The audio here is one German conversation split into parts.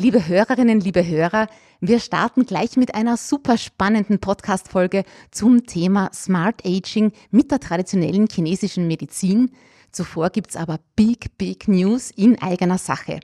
Liebe Hörerinnen, liebe Hörer, wir starten gleich mit einer super spannenden Podcast-Folge zum Thema Smart Aging mit der traditionellen chinesischen Medizin. Zuvor gibt's aber Big, Big News in eigener Sache.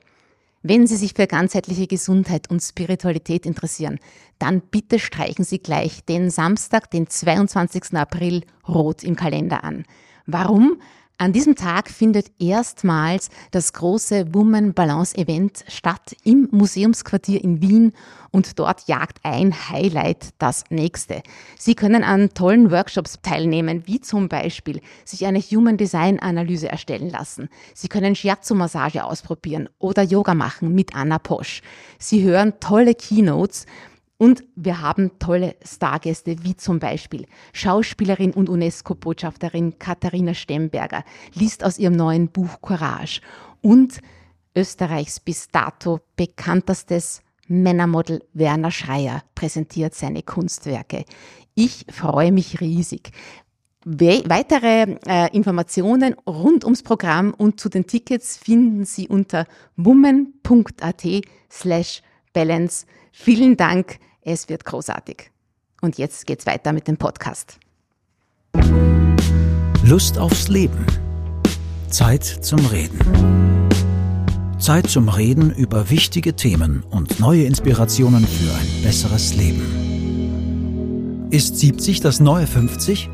Wenn Sie sich für ganzheitliche Gesundheit und Spiritualität interessieren, dann bitte streichen Sie gleich den Samstag, den 22. April rot im Kalender an. Warum? An diesem Tag findet erstmals das große Woman Balance Event statt im Museumsquartier in Wien und dort jagt ein Highlight das nächste. Sie können an tollen Workshops teilnehmen, wie zum Beispiel sich eine Human Design Analyse erstellen lassen. Sie können Shiatsu-Massage ausprobieren oder Yoga machen mit Anna Posch. Sie hören tolle Keynotes und wir haben tolle Stargäste, wie zum Beispiel Schauspielerin und UNESCO-Botschafterin Katharina Stemberger, liest aus ihrem neuen Buch Courage. Und Österreichs bis dato bekanntestes Männermodel Werner Schreier präsentiert seine Kunstwerke. Ich freue mich riesig. Weitere äh, Informationen rund ums Programm und zu den Tickets finden Sie unter woman.at slash balance. Vielen Dank, es wird großartig. Und jetzt geht's weiter mit dem Podcast. Lust aufs Leben. Zeit zum Reden. Zeit zum Reden über wichtige Themen und neue Inspirationen für ein besseres Leben. Ist 70 das neue 50?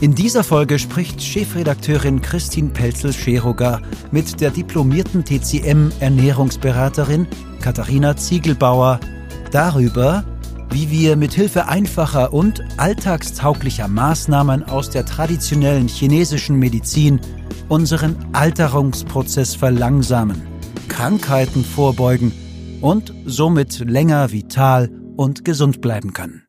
In dieser Folge spricht Chefredakteurin Christine Pelzel-Scheroga mit der diplomierten TCM-Ernährungsberaterin Katharina Ziegelbauer darüber, wie wir mit Hilfe einfacher und alltagstauglicher Maßnahmen aus der traditionellen chinesischen Medizin unseren Alterungsprozess verlangsamen, Krankheiten vorbeugen und somit länger vital und gesund bleiben können.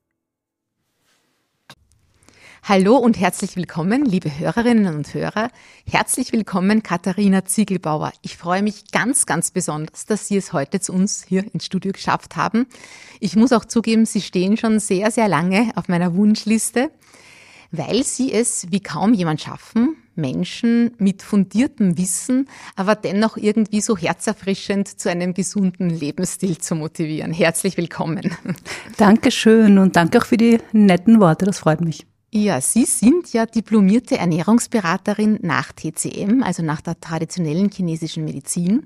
Hallo und herzlich willkommen, liebe Hörerinnen und Hörer. Herzlich willkommen, Katharina Ziegelbauer. Ich freue mich ganz, ganz besonders, dass Sie es heute zu uns hier ins Studio geschafft haben. Ich muss auch zugeben, Sie stehen schon sehr, sehr lange auf meiner Wunschliste, weil Sie es wie kaum jemand schaffen, Menschen mit fundiertem Wissen, aber dennoch irgendwie so herzerfrischend zu einem gesunden Lebensstil zu motivieren. Herzlich willkommen. Dankeschön und danke auch für die netten Worte, das freut mich. Ja, Sie sind ja diplomierte Ernährungsberaterin nach TCM, also nach der traditionellen chinesischen Medizin.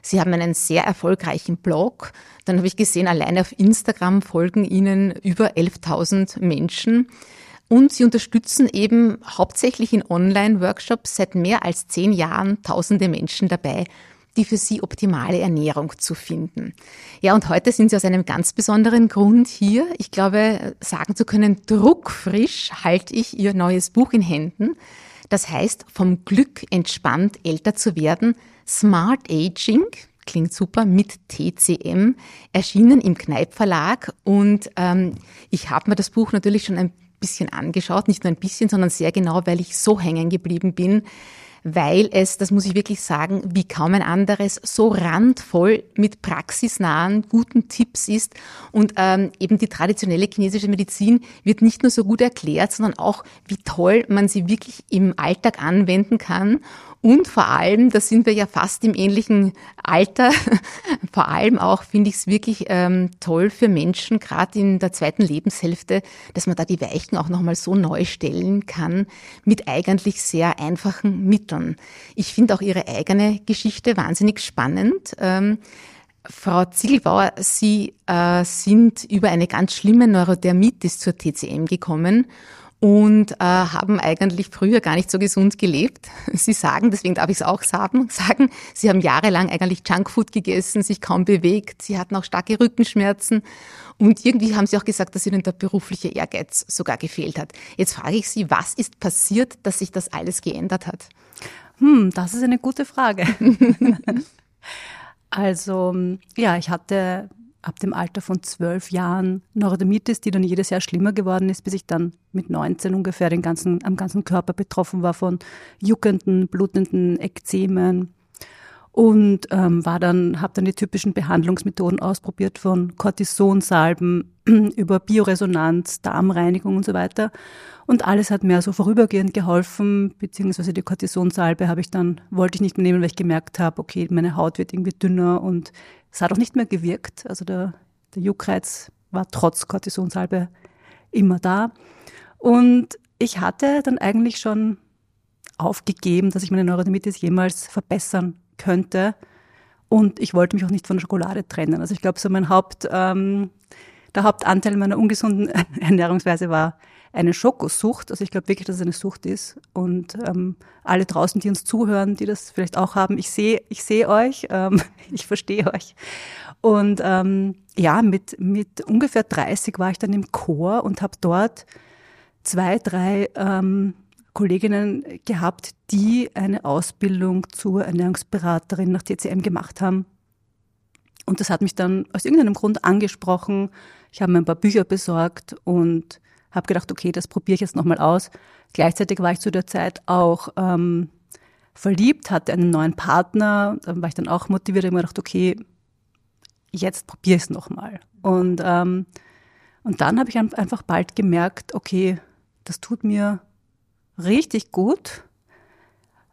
Sie haben einen sehr erfolgreichen Blog. Dann habe ich gesehen, alleine auf Instagram folgen Ihnen über 11.000 Menschen. Und Sie unterstützen eben hauptsächlich in Online-Workshops seit mehr als zehn Jahren tausende Menschen dabei, die für sie optimale Ernährung zu finden. Ja, und heute sind sie aus einem ganz besonderen Grund hier. Ich glaube, sagen zu können, druckfrisch halte ich ihr neues Buch in Händen. Das heißt, vom Glück entspannt älter zu werden, Smart Aging, klingt super, mit TCM, erschienen im Kneip Verlag. Und ähm, ich habe mir das Buch natürlich schon ein bisschen angeschaut, nicht nur ein bisschen, sondern sehr genau, weil ich so hängen geblieben bin weil es, das muss ich wirklich sagen, wie kaum ein anderes, so randvoll mit praxisnahen, guten Tipps ist. Und ähm, eben die traditionelle chinesische Medizin wird nicht nur so gut erklärt, sondern auch, wie toll man sie wirklich im Alltag anwenden kann. Und vor allem, da sind wir ja fast im ähnlichen Alter, vor allem auch finde ich es wirklich ähm, toll für Menschen, gerade in der zweiten Lebenshälfte, dass man da die Weichen auch nochmal so neu stellen kann mit eigentlich sehr einfachen Mitteln. Ich finde auch Ihre eigene Geschichte wahnsinnig spannend. Ähm, Frau Ziegelbauer, Sie äh, sind über eine ganz schlimme Neurodermitis zur TCM gekommen und äh, haben eigentlich früher gar nicht so gesund gelebt. Sie sagen, deswegen darf ich es auch sagen, Sie haben jahrelang eigentlich Junkfood gegessen, sich kaum bewegt, Sie hatten auch starke Rückenschmerzen und irgendwie haben Sie auch gesagt, dass Ihnen der berufliche Ehrgeiz sogar gefehlt hat. Jetzt frage ich Sie, was ist passiert, dass sich das alles geändert hat? Hm, das ist eine gute Frage. also, ja, ich hatte ab dem Alter von zwölf Jahren Neurodermitis, die dann jedes Jahr schlimmer geworden ist, bis ich dann mit 19 ungefähr den ganzen, am ganzen Körper betroffen war von juckenden, blutenden Ekzemen und ähm, war dann, habe dann die typischen Behandlungsmethoden ausprobiert von Cortisonsalben über Bioresonanz, Darmreinigung und so weiter. Und alles hat mir so vorübergehend geholfen, beziehungsweise die Cortisonsalbe habe ich dann, wollte ich nicht mehr nehmen, weil ich gemerkt habe, okay, meine Haut wird irgendwie dünner und Es hat auch nicht mehr gewirkt. Also der, der Juckreiz war trotz Kortisonsalbe immer da. Und ich hatte dann eigentlich schon aufgegeben, dass ich meine Neurodermitis jemals verbessern könnte. Und ich wollte mich auch nicht von der Schokolade trennen. Also ich glaube, so mein Haupt, ähm, der Hauptanteil meiner ungesunden Ernährungsweise war eine Schokosucht. Also ich glaube wirklich, dass es eine Sucht ist. Und ähm, alle draußen, die uns zuhören, die das vielleicht auch haben, ich sehe ich sehe euch, ähm, ich verstehe euch. Und ähm, ja, mit, mit ungefähr 30 war ich dann im Chor und habe dort zwei, drei ähm, Kolleginnen gehabt, die eine Ausbildung zur Ernährungsberaterin nach TCM gemacht haben. Und das hat mich dann aus irgendeinem Grund angesprochen. Ich habe mir ein paar Bücher besorgt und habe gedacht, okay, das probiere ich jetzt nochmal aus. Gleichzeitig war ich zu der Zeit auch ähm, verliebt, hatte einen neuen Partner, da war ich dann auch motiviert und mir gedacht, okay, jetzt probiere ich es nochmal. Und, ähm, und dann habe ich einfach bald gemerkt, okay, das tut mir richtig gut.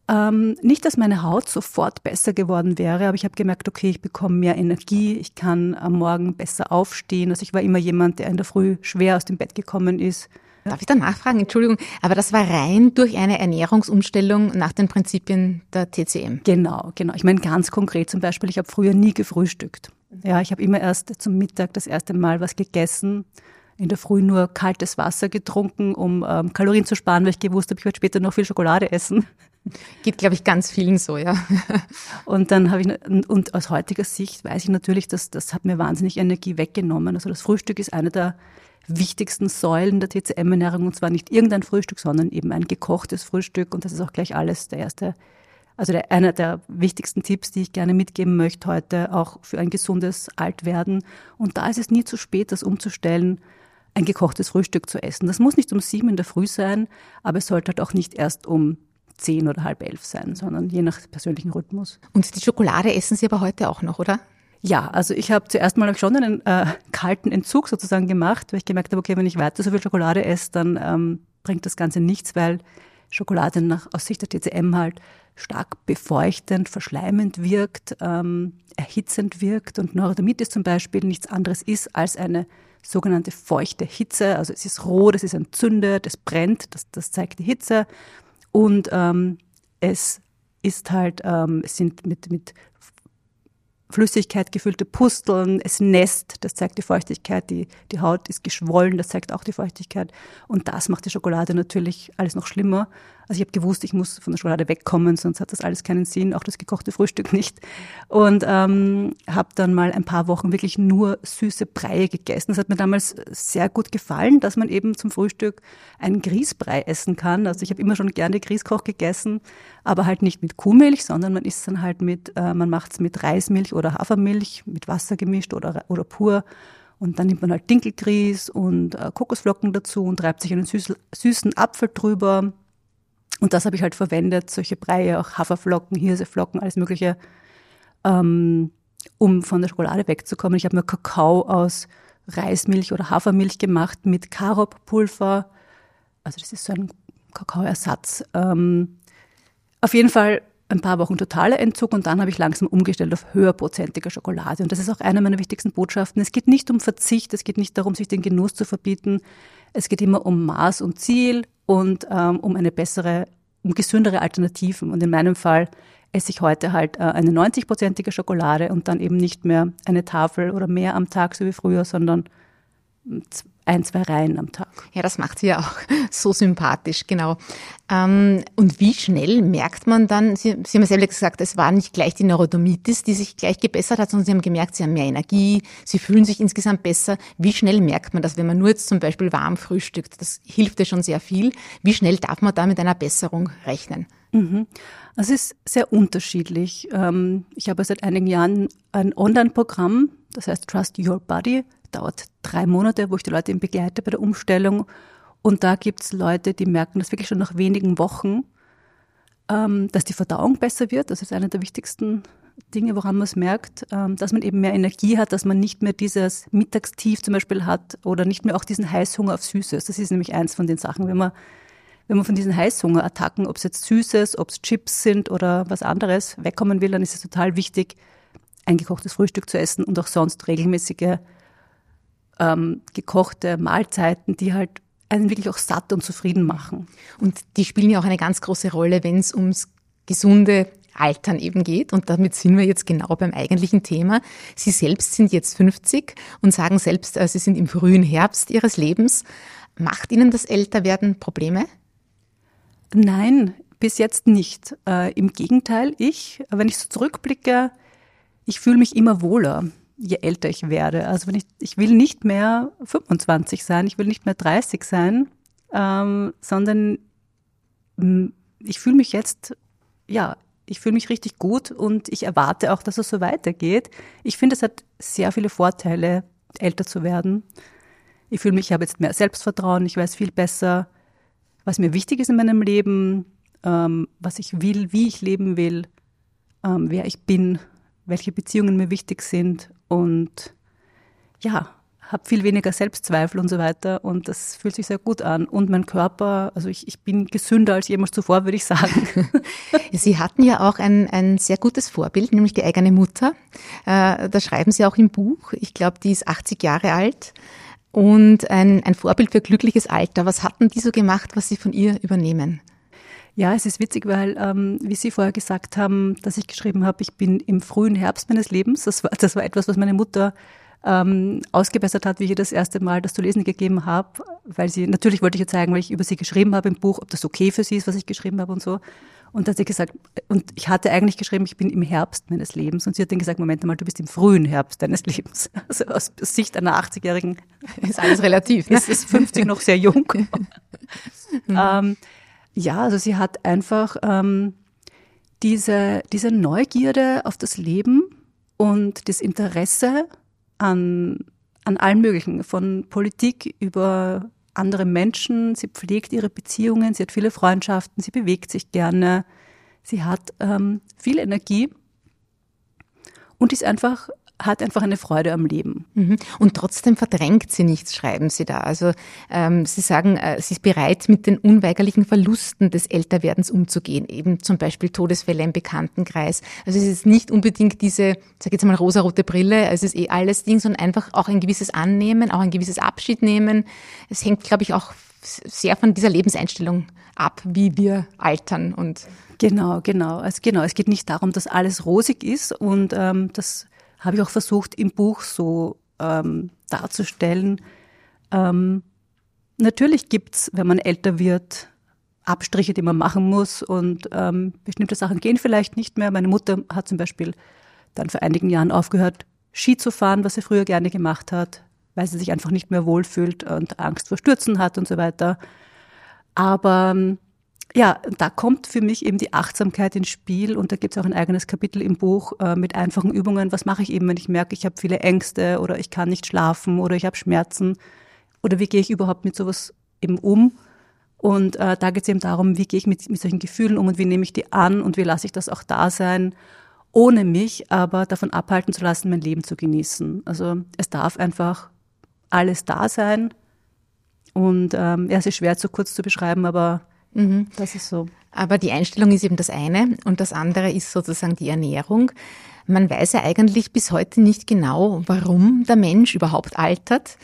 Ähm, nicht, dass meine Haut sofort besser geworden wäre, aber ich habe gemerkt, okay, ich bekomme mehr Energie, ich kann am Morgen besser aufstehen. Also ich war immer jemand, der in der Früh schwer aus dem Bett gekommen ist. Darf ich da nachfragen? Entschuldigung, aber das war rein durch eine Ernährungsumstellung nach den Prinzipien der TCM. Genau, genau. Ich meine ganz konkret zum Beispiel, ich habe früher nie gefrühstückt. Ja, ich habe immer erst zum Mittag das erste Mal was gegessen in der Früh nur kaltes Wasser getrunken, um ähm, Kalorien zu sparen, weil ich gewusst habe, ich werde später noch viel Schokolade essen. Geht, glaube ich, ganz vielen so, ja. Und dann habe ich, und aus heutiger Sicht weiß ich natürlich, dass das hat mir wahnsinnig Energie weggenommen. Also das Frühstück ist eine der wichtigsten Säulen der TCM-Ernährung und zwar nicht irgendein Frühstück, sondern eben ein gekochtes Frühstück und das ist auch gleich alles der erste, also der, einer der wichtigsten Tipps, die ich gerne mitgeben möchte heute, auch für ein gesundes Altwerden. Und da ist es nie zu spät, das umzustellen ein gekochtes Frühstück zu essen. Das muss nicht um sieben in der Früh sein, aber es sollte halt auch nicht erst um zehn oder halb elf sein, sondern je nach persönlichen Rhythmus. Und die Schokolade essen Sie aber heute auch noch, oder? Ja, also ich habe zuerst mal schon einen äh, kalten Entzug sozusagen gemacht, weil ich gemerkt habe, okay, wenn ich weiter so viel Schokolade esse, dann ähm, bringt das Ganze nichts, weil Schokolade nach, aus Sicht der TCM halt stark befeuchtend, verschleimend wirkt, ähm, erhitzend wirkt und Neurodermitis zum Beispiel nichts anderes ist als eine sogenannte feuchte Hitze. Also es ist rot, es ist entzündet, es brennt, das, das zeigt die Hitze. Und ähm, es ist halt, ähm, es sind mit, mit Flüssigkeit gefüllte Pusteln, es nässt, das zeigt die Feuchtigkeit, die, die Haut ist geschwollen, das zeigt auch die Feuchtigkeit. Und das macht die Schokolade natürlich alles noch schlimmer. Also ich habe gewusst, ich muss von der Schokolade wegkommen, sonst hat das alles keinen Sinn, auch das gekochte Frühstück nicht. Und ähm, habe dann mal ein paar Wochen wirklich nur süße Breie gegessen. Das hat mir damals sehr gut gefallen, dass man eben zum Frühstück einen Grießbrei essen kann. Also ich habe immer schon gerne Grießkoch gegessen, aber halt nicht mit Kuhmilch, sondern man isst dann halt mit, äh, man macht es mit Reismilch oder Hafermilch, mit Wasser gemischt oder, oder pur. Und dann nimmt man halt Dinkelgrieß und äh, Kokosflocken dazu und reibt sich einen süßen, süßen Apfel drüber, und das habe ich halt verwendet, solche Breie, auch Haferflocken, Hirseflocken, alles Mögliche, ähm, um von der Schokolade wegzukommen. Ich habe mir Kakao aus Reismilch oder Hafermilch gemacht mit Karoppulver. Also das ist so ein Kakaoersatz. Ähm, auf jeden Fall ein paar Wochen totaler Entzug und dann habe ich langsam umgestellt auf höherprozentige Schokolade. Und das ist auch eine meiner wichtigsten Botschaften. Es geht nicht um Verzicht, es geht nicht darum, sich den Genuss zu verbieten. Es geht immer um Maß und Ziel und ähm, um eine bessere, um gesündere Alternativen. Und in meinem Fall esse ich heute halt äh, eine 90-prozentige Schokolade und dann eben nicht mehr eine Tafel oder mehr am Tag, so wie früher, sondern ein, zwei Reihen am Tag. Ja, das macht sie ja auch so sympathisch, genau. Ähm, und wie schnell merkt man dann, sie, sie haben ja selber gesagt, es war nicht gleich die Neurodermitis, die sich gleich gebessert hat, sondern Sie haben gemerkt, Sie haben mehr Energie, Sie fühlen sich insgesamt besser. Wie schnell merkt man das, wenn man nur jetzt zum Beispiel warm frühstückt? Das hilft ja schon sehr viel. Wie schnell darf man da mit einer Besserung rechnen? Mhm. Es ist sehr unterschiedlich. Ähm, ich habe seit einigen Jahren ein Online-Programm, das heißt Trust Your Body dauert drei Monate, wo ich die Leute begleite bei der Umstellung. Und da gibt es Leute, die merken das wirklich schon nach wenigen Wochen, ähm, dass die Verdauung besser wird. Das ist eine der wichtigsten Dinge, woran man es merkt, ähm, dass man eben mehr Energie hat, dass man nicht mehr dieses Mittagstief zum Beispiel hat oder nicht mehr auch diesen Heißhunger auf Süßes. Das ist nämlich eins von den Sachen, wenn man wenn man von diesen Heißhungerattacken, ob es jetzt Süßes, ob es Chips sind oder was anderes, wegkommen will, dann ist es total wichtig, eingekochtes Frühstück zu essen und auch sonst regelmäßige ähm, gekochte Mahlzeiten, die halt einen wirklich auch satt und zufrieden machen. Und die spielen ja auch eine ganz große Rolle, wenn es ums gesunde Altern eben geht. Und damit sind wir jetzt genau beim eigentlichen Thema. Sie selbst sind jetzt 50 und sagen selbst, äh, Sie sind im frühen Herbst Ihres Lebens. Macht Ihnen das Älterwerden Probleme? Nein, bis jetzt nicht. Äh, Im Gegenteil, ich, wenn ich so zurückblicke, ich fühle mich immer wohler, je älter ich werde. Also wenn ich, ich will nicht mehr 25 sein, ich will nicht mehr 30 sein, ähm, sondern mm, ich fühle mich jetzt, ja, ich fühle mich richtig gut und ich erwarte auch, dass es so weitergeht. Ich finde, es hat sehr viele Vorteile, älter zu werden. Ich fühle mich, ich habe jetzt mehr Selbstvertrauen, ich weiß viel besser, was mir wichtig ist in meinem Leben, ähm, was ich will, wie ich leben will, ähm, wer ich bin, welche Beziehungen mir wichtig sind und ja, habe viel weniger Selbstzweifel und so weiter und das fühlt sich sehr gut an. Und mein Körper, also ich, ich bin gesünder als jemals zuvor, würde ich sagen. Sie hatten ja auch ein, ein sehr gutes Vorbild, nämlich die eigene Mutter. Äh, da schreiben Sie auch im Buch, ich glaube, die ist 80 Jahre alt und ein, ein Vorbild für glückliches Alter. Was hatten die so gemacht, was Sie von ihr übernehmen? Ja, es ist witzig, weil, ähm, wie Sie vorher gesagt haben, dass ich geschrieben habe, ich bin im frühen Herbst meines Lebens. Das war, das war etwas, was meine Mutter ähm, ausgebessert hat, wie ich ihr das erste Mal das zu lesen gegeben habe, weil sie, natürlich wollte ich ihr zeigen, weil ich über sie geschrieben habe im Buch, ob das okay für sie ist, was ich geschrieben habe und so. Und da hat sie gesagt, und ich hatte eigentlich geschrieben, ich bin im Herbst meines Lebens. Und sie hat dann gesagt, Moment mal, du bist im frühen Herbst deines Lebens. Also aus Sicht einer 80-Jährigen ist alles relativ. Ne? Ist, ist 50 noch sehr jung. ähm, ja, also sie hat einfach ähm, diese, diese Neugierde auf das Leben und das Interesse an, an allen möglichen, von Politik über andere Menschen. Sie pflegt ihre Beziehungen, sie hat viele Freundschaften, sie bewegt sich gerne, sie hat ähm, viel Energie und ist einfach hat einfach eine Freude am Leben. Mhm. Und trotzdem verdrängt sie nichts, schreiben Sie da. Also ähm, Sie sagen, äh, sie ist bereit, mit den unweigerlichen Verlusten des Älterwerdens umzugehen, eben zum Beispiel Todesfälle im Bekanntenkreis. Also es ist nicht unbedingt diese, sag jetzt mal, rosarote Brille, es ist eh alles Ding, sondern einfach auch ein gewisses Annehmen, auch ein gewisses Abschied nehmen. Es hängt, glaube ich, auch sehr von dieser Lebenseinstellung ab, wie wir altern und Genau, genau. Also genau, es geht nicht darum, dass alles rosig ist und ähm, das habe ich auch versucht, im Buch so ähm, darzustellen. Ähm, natürlich gibt's, wenn man älter wird, Abstriche, die man machen muss und ähm, bestimmte Sachen gehen vielleicht nicht mehr. Meine Mutter hat zum Beispiel dann vor einigen Jahren aufgehört, Ski zu fahren, was sie früher gerne gemacht hat, weil sie sich einfach nicht mehr wohlfühlt und Angst vor Stürzen hat und so weiter. Aber ähm, ja, da kommt für mich eben die Achtsamkeit ins Spiel und da gibt es auch ein eigenes Kapitel im Buch äh, mit einfachen Übungen. Was mache ich eben, wenn ich merke, ich habe viele Ängste oder ich kann nicht schlafen oder ich habe Schmerzen oder wie gehe ich überhaupt mit sowas eben um? Und äh, da geht es eben darum, wie gehe ich mit, mit solchen Gefühlen um und wie nehme ich die an und wie lasse ich das auch da sein, ohne mich aber davon abhalten zu lassen, mein Leben zu genießen. Also es darf einfach alles da sein und ähm, ja, es ist schwer zu kurz zu beschreiben, aber Mhm. Das ist so. Aber die Einstellung ist eben das eine und das andere ist sozusagen die Ernährung. Man weiß ja eigentlich bis heute nicht genau, warum der Mensch überhaupt altert.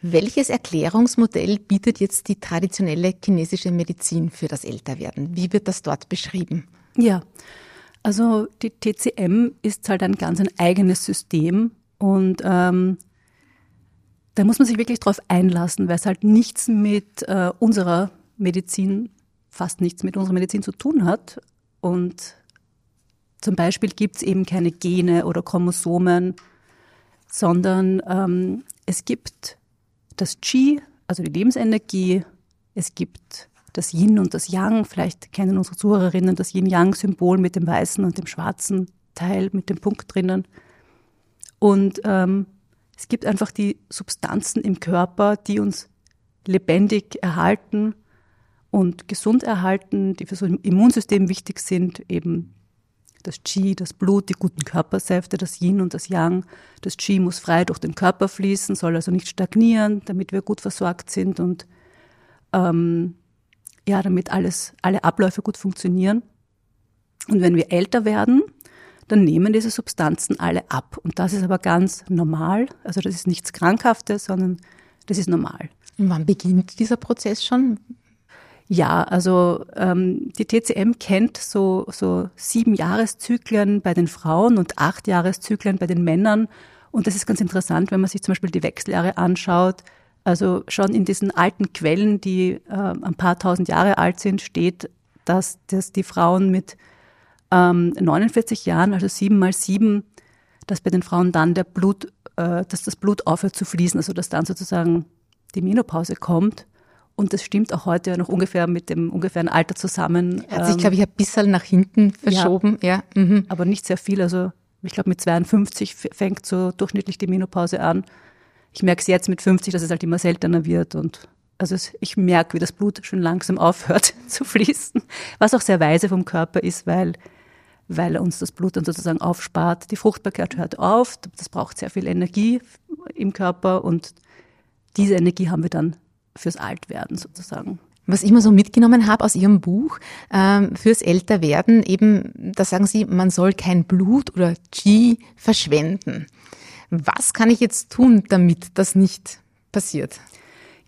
Welches Erklärungsmodell bietet jetzt die traditionelle chinesische Medizin für das Älterwerden? Wie wird das dort beschrieben? Ja, also die TCM ist halt ein ganz ein eigenes System und ähm, da muss man sich wirklich drauf einlassen, weil es halt nichts mit äh, unserer Medizin fast nichts mit unserer Medizin zu tun hat. Und zum Beispiel gibt es eben keine Gene oder Chromosomen, sondern ähm, es gibt das Qi, also die Lebensenergie, es gibt das Yin und das Yang. Vielleicht kennen unsere Zuhörerinnen das Yin-Yang-Symbol mit dem weißen und dem schwarzen Teil mit dem Punkt drinnen. Und ähm, es gibt einfach die Substanzen im Körper, die uns lebendig erhalten und gesund erhalten, die für so Immunsystem wichtig sind, eben das Qi, das Blut, die guten Körpersäfte, das Yin und das Yang. Das Qi muss frei durch den Körper fließen, soll also nicht stagnieren, damit wir gut versorgt sind und ähm, ja, damit alles, alle Abläufe gut funktionieren. Und wenn wir älter werden, dann nehmen diese Substanzen alle ab. Und das ist aber ganz normal. Also das ist nichts Krankhaftes, sondern das ist normal. Und wann beginnt dieser Prozess schon? Ja, also ähm, die TCM kennt so, so sieben Jahreszyklen bei den Frauen und acht Jahreszyklen bei den Männern. Und das ist ganz interessant, wenn man sich zum Beispiel die Wechseljahre anschaut. Also schon in diesen alten Quellen, die äh, ein paar tausend Jahre alt sind, steht, dass, dass die Frauen mit ähm, 49 Jahren, also sieben mal sieben, dass bei den Frauen dann der Blut, äh, dass das Blut aufhört zu fließen, also dass dann sozusagen die Menopause kommt. Und das stimmt auch heute noch ungefähr mit dem ungefähren Alter zusammen. Hat sich, ähm, glaube ich, ein bisschen nach hinten verschoben. Ja, ja. Mhm. Aber nicht sehr viel. Also ich glaube, mit 52 fängt so durchschnittlich die Menopause an. Ich merke es jetzt mit 50, dass es halt immer seltener wird. Und also ich merke, wie das Blut schon langsam aufhört zu fließen. Was auch sehr weise vom Körper ist, weil, weil er uns das Blut dann sozusagen aufspart. Die Fruchtbarkeit hört auf. Das braucht sehr viel Energie im Körper. Und diese Energie haben wir dann fürs Altwerden sozusagen. Was ich mal so mitgenommen habe aus Ihrem Buch ähm, fürs Älterwerden, eben, da sagen Sie, man soll kein Blut oder Qi verschwenden. Was kann ich jetzt tun, damit das nicht passiert?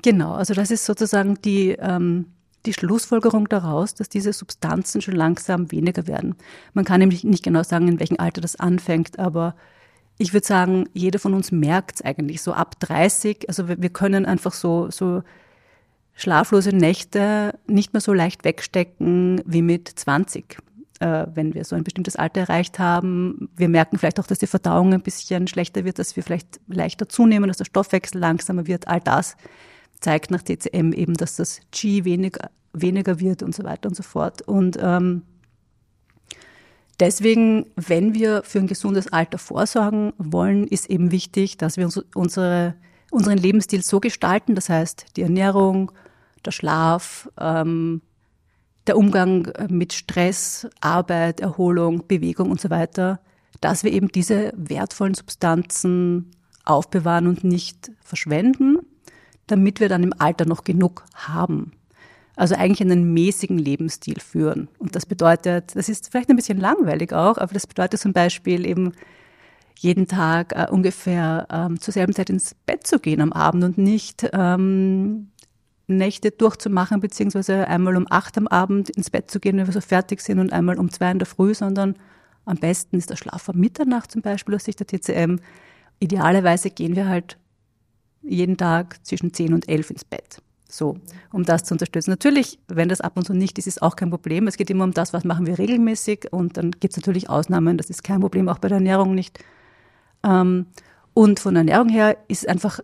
Genau, also das ist sozusagen die, ähm, die Schlussfolgerung daraus, dass diese Substanzen schon langsam weniger werden. Man kann nämlich nicht genau sagen, in welchem Alter das anfängt, aber ich würde sagen, jeder von uns merkt es eigentlich so ab 30. Also wir, können einfach so, so schlaflose Nächte nicht mehr so leicht wegstecken wie mit 20, äh, wenn wir so ein bestimmtes Alter erreicht haben. Wir merken vielleicht auch, dass die Verdauung ein bisschen schlechter wird, dass wir vielleicht leichter zunehmen, dass der Stoffwechsel langsamer wird. All das zeigt nach TCM eben, dass das Qi weniger, weniger wird und so weiter und so fort. Und ähm, Deswegen, wenn wir für ein gesundes Alter vorsorgen wollen, ist eben wichtig, dass wir unsere, unseren Lebensstil so gestalten, das heißt die Ernährung, der Schlaf, ähm, der Umgang mit Stress, Arbeit, Erholung, Bewegung und so weiter, dass wir eben diese wertvollen Substanzen aufbewahren und nicht verschwenden, damit wir dann im Alter noch genug haben. Also eigentlich einen mäßigen Lebensstil führen. Und das bedeutet, das ist vielleicht ein bisschen langweilig auch, aber das bedeutet zum Beispiel eben jeden Tag äh, ungefähr ähm, zur selben Zeit ins Bett zu gehen am Abend und nicht ähm, Nächte durchzumachen, beziehungsweise einmal um acht am Abend ins Bett zu gehen, wenn wir so fertig sind und einmal um zwei in der Früh, sondern am besten ist der Schlaf um Mitternacht zum Beispiel aus Sicht der TCM. Idealerweise gehen wir halt jeden Tag zwischen zehn und elf ins Bett. So, um das zu unterstützen. Natürlich, wenn das ab und zu nicht ist, ist auch kein Problem. Es geht immer um das, was machen wir regelmäßig und dann gibt es natürlich Ausnahmen, das ist kein Problem, auch bei der Ernährung nicht. Ähm, und von der Ernährung her ist einfach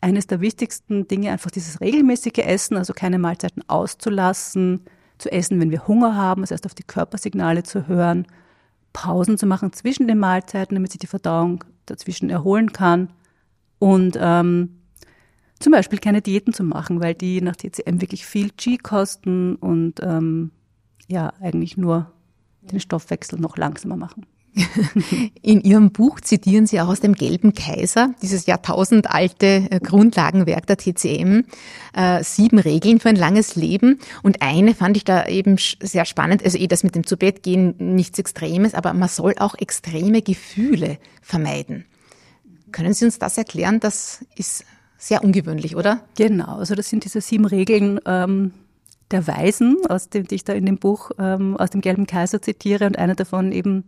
eines der wichtigsten Dinge einfach dieses regelmäßige Essen, also keine Mahlzeiten auszulassen, zu essen, wenn wir Hunger haben, das heißt auf die Körpersignale zu hören, Pausen zu machen zwischen den Mahlzeiten, damit sich die Verdauung dazwischen erholen kann und ähm, zum Beispiel keine Diäten zu machen, weil die nach TCM wirklich viel G kosten und ähm, ja, eigentlich nur den Stoffwechsel noch langsamer machen. In Ihrem Buch zitieren Sie auch aus dem Gelben Kaiser, dieses jahrtausendalte äh, Grundlagenwerk der TCM, äh, sieben Regeln für ein langes Leben. Und eine fand ich da eben sehr spannend, also eh das mit dem Zubettgehen nichts Extremes, aber man soll auch extreme Gefühle vermeiden. Können Sie uns das erklären? Das ist sehr ungewöhnlich, oder? Genau, also das sind diese sieben Regeln ähm, der Weisen, aus dem, die ich da in dem Buch ähm, aus dem Gelben Kaiser zitiere und einer davon eben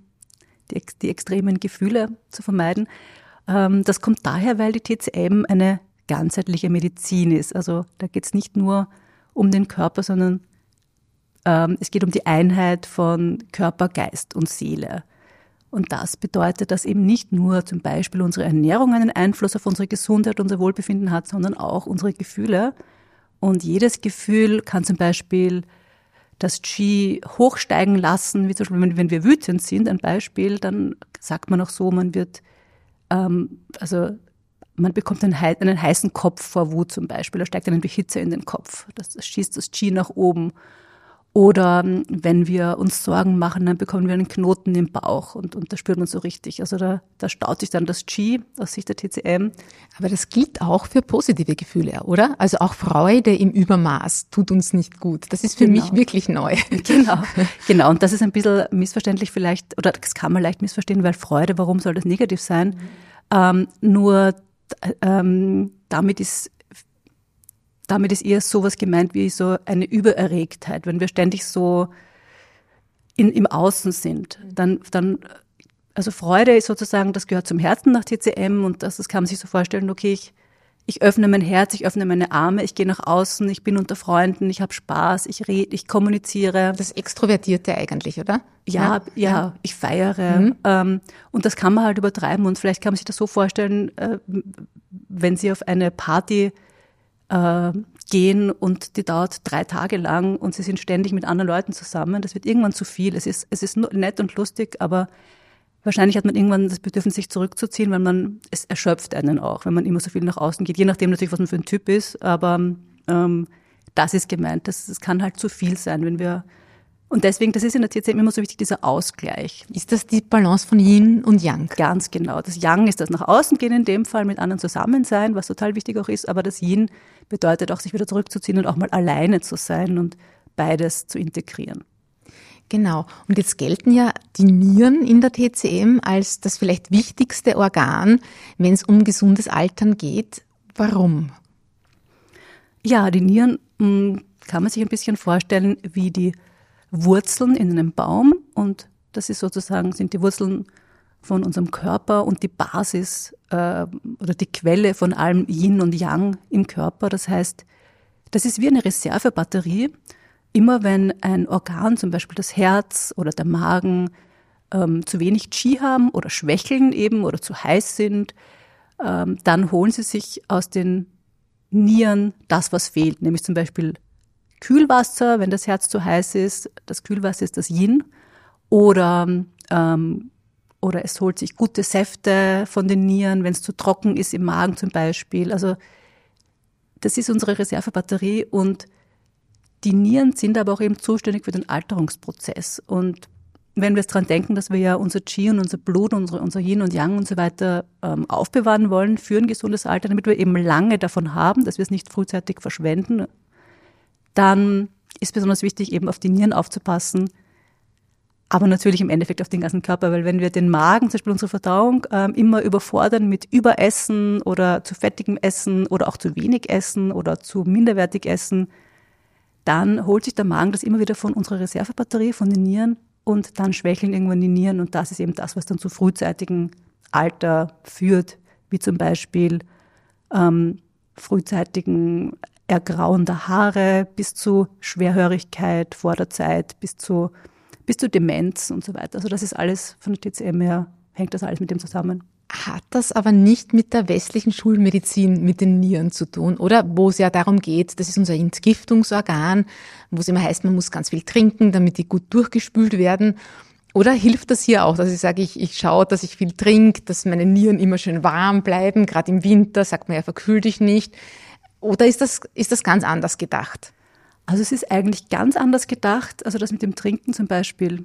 die, die extremen Gefühle zu vermeiden. Ähm, das kommt daher, weil die TCM eine ganzheitliche Medizin ist. Also da geht es nicht nur um den Körper, sondern ähm, es geht um die Einheit von Körper, Geist und Seele. Und das bedeutet, dass eben nicht nur zum Beispiel unsere Ernährung einen Einfluss auf unsere Gesundheit, unser Wohlbefinden hat, sondern auch unsere Gefühle. Und jedes Gefühl kann zum Beispiel das Qi hochsteigen lassen, wie zum Beispiel, wenn wir wütend sind, ein Beispiel, dann sagt man auch so, man wird, ähm, also man bekommt einen, einen, heißen Kopf vor Wut zum Beispiel, da steigt einem die Hitze in den Kopf, das schießt das Qi nach oben. Oder wenn wir uns Sorgen machen, dann bekommen wir einen Knoten im Bauch und, und das spürt man so richtig. Also da, da staut sich dann das Qi aus Sicht der TCM. Aber das gilt auch für positive Gefühle, oder? Also auch Freude im Übermaß tut uns nicht gut. Das ist für genau. mich wirklich neu. Genau, genau. Und das ist ein bisschen missverständlich vielleicht, oder das kann man leicht missverstehen, weil Freude, warum soll das negativ sein? Mhm. Ähm, nur ähm, damit ist damit ist eher sowas gemeint wie so eine Übererregtheit. Wenn wir ständig so in, im Außen sind, dann, dann, also Freude ist sozusagen, das gehört zum Herzen nach TCM und das, das kann man sich so vorstellen, okay, ich, ich öffne mein Herz, ich öffne meine Arme, ich gehe nach außen, ich bin unter Freunden, ich habe Spaß, ich rede, ich kommuniziere. Das Extrovertierte eigentlich, oder? Ja, ja, ja ich feiere. Mhm. Ähm, und das kann man halt übertreiben und vielleicht kann man sich das so vorstellen, äh, wenn Sie auf eine Party äh, gehen und die dauert drei Tage lang und sie sind ständig mit anderen Leuten zusammen. Das wird irgendwann zu viel. Es ist, es ist nett und lustig, aber wahrscheinlich hat man irgendwann das Bedürfnis, sich zurückzuziehen, weil man, es erschöpft einen auch, wenn man immer so viel nach außen geht, je nachdem natürlich, was man für ein Typ ist, aber ähm, das ist gemeint. Das, das kann halt zu viel sein, wenn wir und deswegen, das ist in der TCM immer so wichtig, dieser Ausgleich. Ist das die Balance von Yin und Yang? Ganz genau. Das Yang ist das nach außen gehen in dem Fall, mit anderen zusammen sein, was total wichtig auch ist, aber das Yin bedeutet auch, sich wieder zurückzuziehen und auch mal alleine zu sein und beides zu integrieren. Genau. Und jetzt gelten ja die Nieren in der TCM als das vielleicht wichtigste Organ, wenn es um gesundes Altern geht. Warum? Ja, die Nieren hm, kann man sich ein bisschen vorstellen wie die Wurzeln in einem Baum und das ist sozusagen, sind die Wurzeln von unserem Körper und die Basis äh, oder die Quelle von allem Yin und Yang im Körper. Das heißt, das ist wie eine Reservebatterie. Immer wenn ein Organ, zum Beispiel das Herz oder der Magen, ähm, zu wenig Qi haben oder schwächeln eben oder zu heiß sind, ähm, dann holen sie sich aus den Nieren das, was fehlt, nämlich zum Beispiel Kühlwasser, wenn das Herz zu heiß ist. Das Kühlwasser ist das Yin. Oder, ähm, oder es holt sich gute Säfte von den Nieren, wenn es zu trocken ist im Magen zum Beispiel. Also das ist unsere Reservebatterie und die Nieren sind aber auch eben zuständig für den Alterungsprozess. Und wenn wir jetzt dran denken, dass wir ja unser Qi und unser Blut, unsere, unser Yin und Yang und so weiter ähm, aufbewahren wollen für ein gesundes Alter, damit wir eben lange davon haben, dass wir es nicht frühzeitig verschwenden, dann ist besonders wichtig, eben auf die Nieren aufzupassen, aber natürlich im Endeffekt auf den ganzen Körper, weil wenn wir den Magen, zum Beispiel unsere Verdauung, ähm, immer überfordern mit Überessen oder zu fettigem Essen oder auch zu wenig Essen oder zu minderwertig Essen, dann holt sich der Magen das immer wieder von unserer Reservebatterie, von den Nieren und dann schwächeln irgendwann die Nieren und das ist eben das, was dann zu frühzeitigen Alter führt, wie zum Beispiel ähm, frühzeitigen Ergrauen der Haare bis zu Schwerhörigkeit vor der Zeit, bis zu, bis zu Demenz und so weiter. Also das ist alles von der TCM her, hängt das alles mit dem zusammen. Hat das aber nicht mit der westlichen Schulmedizin, mit den Nieren zu tun, oder? Wo es ja darum geht, das ist unser Entgiftungsorgan, wo es immer heißt, man muss ganz viel trinken, damit die gut durchgespült werden. Oder hilft das hier auch, dass ich sage, ich, ich schaue, dass ich viel trinke, dass meine Nieren immer schön warm bleiben, gerade im Winter, sagt man ja, verkühl dich nicht. Oder ist das, ist das ganz anders gedacht? Also es ist eigentlich ganz anders gedacht. Also das mit dem Trinken zum Beispiel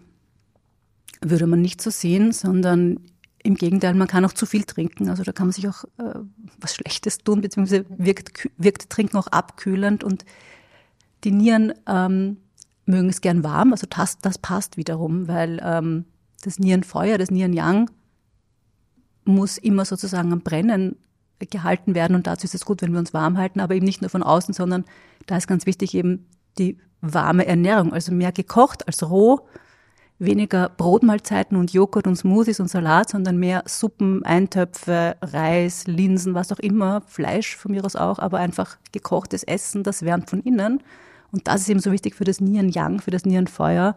würde man nicht so sehen, sondern im Gegenteil, man kann auch zu viel trinken. Also da kann man sich auch äh, was Schlechtes tun, beziehungsweise wirkt, wirkt Trinken auch abkühlend und die Nieren ähm, mögen es gern warm. Also das, das passt wiederum, weil ähm, das Nierenfeuer, das Nierenjang muss immer sozusagen am Brennen gehalten werden. Und dazu ist es gut, wenn wir uns warm halten, aber eben nicht nur von außen, sondern da ist ganz wichtig eben die warme Ernährung. Also mehr gekocht als roh, weniger Brotmahlzeiten und Joghurt und Smoothies und Salat, sondern mehr Suppen, Eintöpfe, Reis, Linsen, was auch immer, Fleisch von mir aus auch, aber einfach gekochtes Essen, das wärmt von innen. Und das ist eben so wichtig für das Nieren-Yang, für das Nierenfeuer.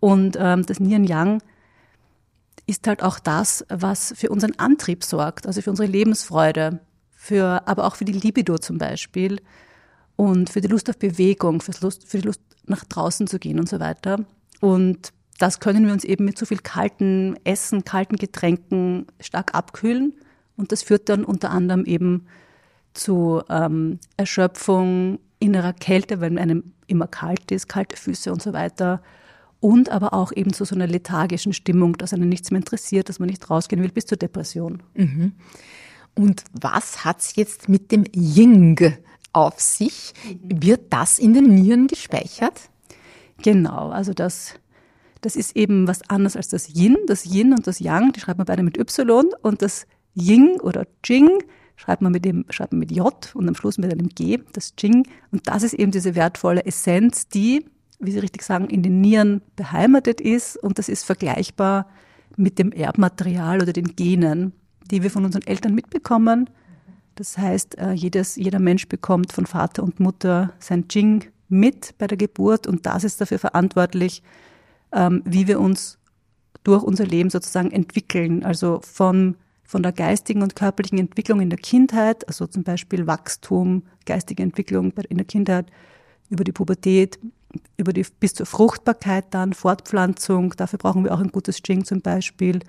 Und ähm, das Nieren-Yang ist halt auch das, was für unseren Antrieb sorgt, also für unsere Lebensfreude, für, aber auch für die Libido zum Beispiel und für die Lust auf Bewegung, für, Lust, für die Lust nach draußen zu gehen und so weiter. Und das können wir uns eben mit zu viel kalten Essen, kalten Getränken stark abkühlen. Und das führt dann unter anderem eben zu ähm, Erschöpfung, innerer Kälte, wenn einem immer kalt ist, kalte Füße und so weiter. Und aber auch eben zu so einer lethargischen Stimmung, dass einen nichts mehr interessiert, dass man nicht rausgehen will, bis zur Depression. Mhm. Und was hat's jetzt mit dem Ying auf sich? Wird das in den Nieren gespeichert? Genau, also das, das ist eben was anderes als das Yin. Das Yin und das Yang, die schreibt man beide mit Y und das Ying oder Jing schreibt man mit dem, schreibt man mit J und am Schluss mit einem G, das Jing. Und das ist eben diese wertvolle Essenz, die, wie Sie richtig sagen, in den Nieren beheimatet ist und das ist vergleichbar mit dem Erbmaterial oder den Genen, die wir von unseren Eltern mitbekommen. Das heißt, äh, jedes, jeder Mensch bekommt von Vater und Mutter sein Jing mit bei der Geburt und das ist dafür verantwortlich, ähm, wie wir uns durch unser Leben sozusagen entwickeln. Also von, von der geistigen und körperlichen Entwicklung in der Kindheit, also zum Beispiel Wachstum, geistige Entwicklung in der Kindheit, über die Pubertät, über die, bis zur Fruchtbarkeit dann, Fortpflanzung, dafür brauchen wir auch ein gutes Jing zum Beispiel,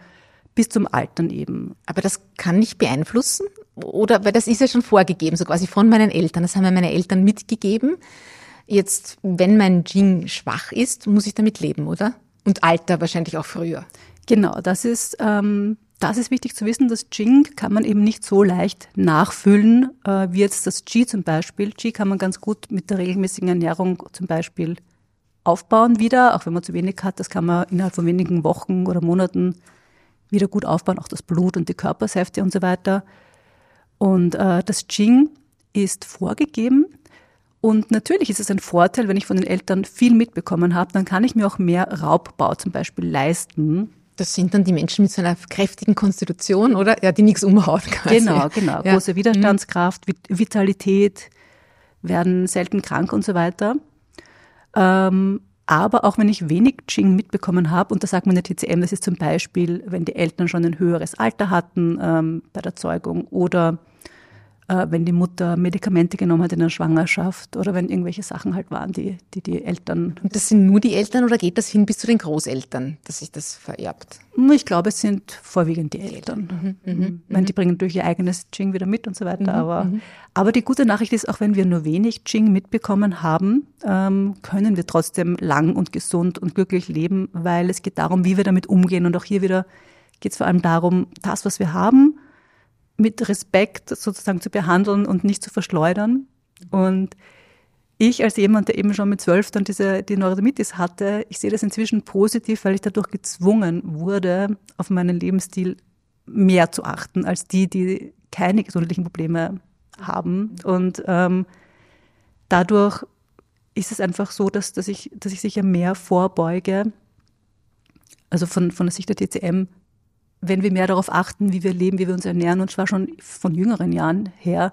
bis zum Altern eben. Aber das kann nicht beeinflussen? Oder, weil das ist ja schon vorgegeben, so quasi von meinen Eltern. Das haben mir meine Eltern mitgegeben. Jetzt, wenn mein Jing schwach ist, muss ich damit leben, oder? Und Alter wahrscheinlich auch früher. Genau, das ist, ähm, das ist wichtig zu wissen. Das Jing kann man eben nicht so leicht nachfüllen, äh, wie jetzt das Qi zum Beispiel. Qi kann man ganz gut mit der regelmäßigen Ernährung zum Beispiel aufbauen wieder, auch wenn man zu wenig hat. Das kann man innerhalb von wenigen Wochen oder Monaten wieder gut aufbauen, auch das Blut und die Körpersäfte und so weiter. Und äh, das Jing ist vorgegeben. Und natürlich ist es ein Vorteil, wenn ich von den Eltern viel mitbekommen habe, dann kann ich mir auch mehr Raubbau zum Beispiel leisten. Das sind dann die Menschen mit so einer kräftigen Konstitution, oder? Ja, die nichts umhauen kann. Genau, genau. Ja. Große Widerstandskraft, Vitalität, werden selten krank und so weiter. Ähm, aber auch wenn ich wenig Jing mitbekommen habe, und da sagt man in der TCM, das ist zum Beispiel, wenn die Eltern schon ein höheres Alter hatten ähm, bei der Zeugung oder wenn die Mutter Medikamente genommen hat in der Schwangerschaft oder wenn irgendwelche Sachen halt waren, die die, die Eltern. Und das sind nur die Eltern oder geht das hin bis zu den Großeltern, dass sich das vererbt? Hm, ich glaube, es sind vorwiegend die Eltern. Mhm, mhm, meine, die bringen durch ihr eigenes Jing wieder mit und so weiter. Mhm, aber, mhm. aber die gute Nachricht ist, auch wenn wir nur wenig Jing mitbekommen haben, ähm, können wir trotzdem lang und gesund und glücklich leben, weil es geht darum, wie wir damit umgehen. Und auch hier wieder geht es vor allem darum, das, was wir haben, mit Respekt sozusagen zu behandeln und nicht zu verschleudern. Und ich als jemand, der eben schon mit zwölf dann diese, die Neurodermitis hatte, ich sehe das inzwischen positiv, weil ich dadurch gezwungen wurde, auf meinen Lebensstil mehr zu achten als die, die keine gesundheitlichen Probleme haben. Und ähm, dadurch ist es einfach so, dass, dass, ich, dass ich sicher mehr vorbeuge, also von, von der Sicht der TCM, wenn wir mehr darauf achten, wie wir leben, wie wir uns ernähren, und zwar schon von jüngeren Jahren her,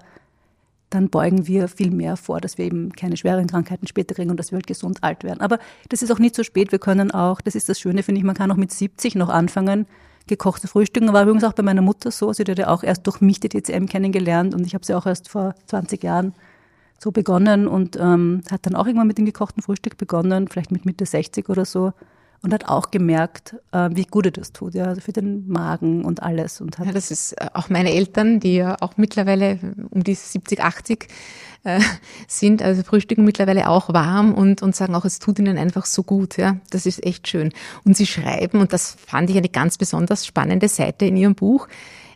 dann beugen wir viel mehr vor, dass wir eben keine schweren Krankheiten später kriegen und dass wir halt gesund alt werden. Aber das ist auch nicht so spät. Wir können auch, das ist das Schöne, finde ich, man kann auch mit 70 noch anfangen, gekocht zu frühstücken. War übrigens auch bei meiner Mutter so. Sie hat ja auch erst durch mich die TCM kennengelernt und ich habe sie auch erst vor 20 Jahren so begonnen und ähm, hat dann auch irgendwann mit dem gekochten Frühstück begonnen, vielleicht mit Mitte 60 oder so und hat auch gemerkt, äh, wie gut er das tut, ja, also für den Magen und alles. Und hat ja, das ist äh, auch meine Eltern, die ja auch mittlerweile um die 70, 80 äh, sind, also frühstücken mittlerweile auch warm und, und sagen auch, es tut ihnen einfach so gut, ja. Das ist echt schön. Und sie schreiben, und das fand ich eine ganz besonders spannende Seite in ihrem Buch,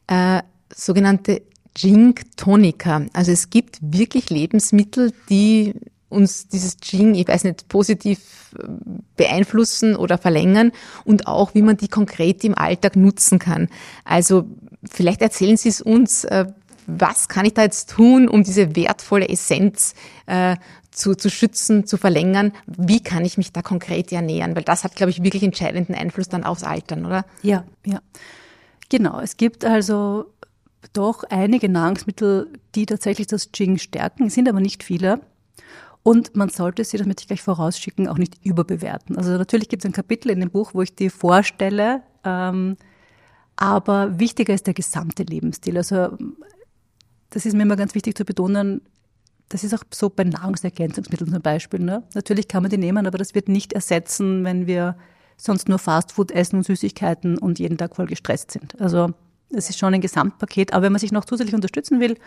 äh, sogenannte Jing Tonica. Also es gibt wirklich Lebensmittel, die uns dieses Jing, ich weiß nicht, positiv äh, beeinflussen oder verlängern und auch, wie man die konkret im Alltag nutzen kann. Also vielleicht erzählen Sie es uns, äh, was kann ich da jetzt tun, um diese wertvolle Essenz äh, zu, zu schützen, zu verlängern? Wie kann ich mich da konkret ernähren? Weil das hat, glaube ich, wirklich entscheidenden Einfluss dann aufs Altern, oder? Ja, ja. Genau. Es gibt also doch einige Nahrungsmittel, die tatsächlich das Jing stärken, sind aber nicht viele. Und man sollte sie, das möchte ich gleich vorausschicken, auch nicht überbewerten. Also natürlich gibt es ein Kapitel in dem Buch, wo ich die vorstelle, ähm, aber wichtiger ist der gesamte Lebensstil. Also das ist mir immer ganz wichtig zu betonen, das ist auch so bei Nahrungsergänzungsmitteln zum Beispiel. Ne? Natürlich kann man die nehmen, aber das wird nicht ersetzen, wenn wir sonst nur Fastfood essen und Süßigkeiten und jeden Tag voll gestresst sind. Also es ist schon ein Gesamtpaket. Aber wenn man sich noch zusätzlich unterstützen will,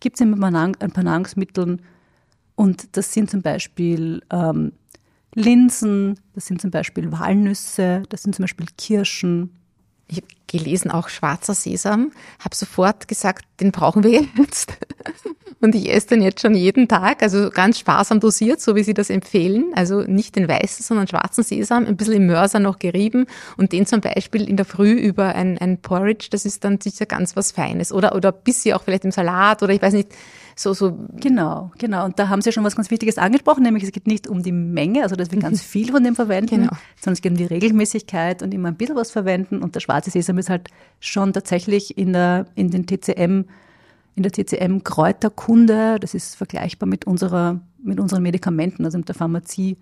gibt es immer ein paar Nahrungsmittel, Und das sind zum Beispiel ähm, Linsen, das sind zum Beispiel Walnüsse, das sind zum Beispiel Kirschen. Ich habe gelesen auch schwarzer Sesam, habe sofort gesagt, den brauchen wir jetzt. Und ich esse den jetzt schon jeden Tag, also ganz sparsam dosiert, so wie Sie das empfehlen. Also nicht den weißen, sondern schwarzen Sesam, ein bisschen im Mörser noch gerieben und den zum Beispiel in der Früh über ein, ein Porridge, das ist dann sicher ganz was Feines. Oder, oder bis Sie auch vielleicht im Salat oder ich weiß nicht, so, so. Genau, genau. Und da haben Sie schon was ganz Wichtiges angesprochen, nämlich es geht nicht um die Menge, also dass wir ganz viel von dem verwenden, genau. sondern es geht um die Regelmäßigkeit und immer ein bisschen was verwenden. Und der schwarze Sesam ist halt schon tatsächlich in der, in den TCM, in der TCM Kräuterkunde, das ist vergleichbar mit unserer, mit unseren Medikamenten, also mit der Pharmazie.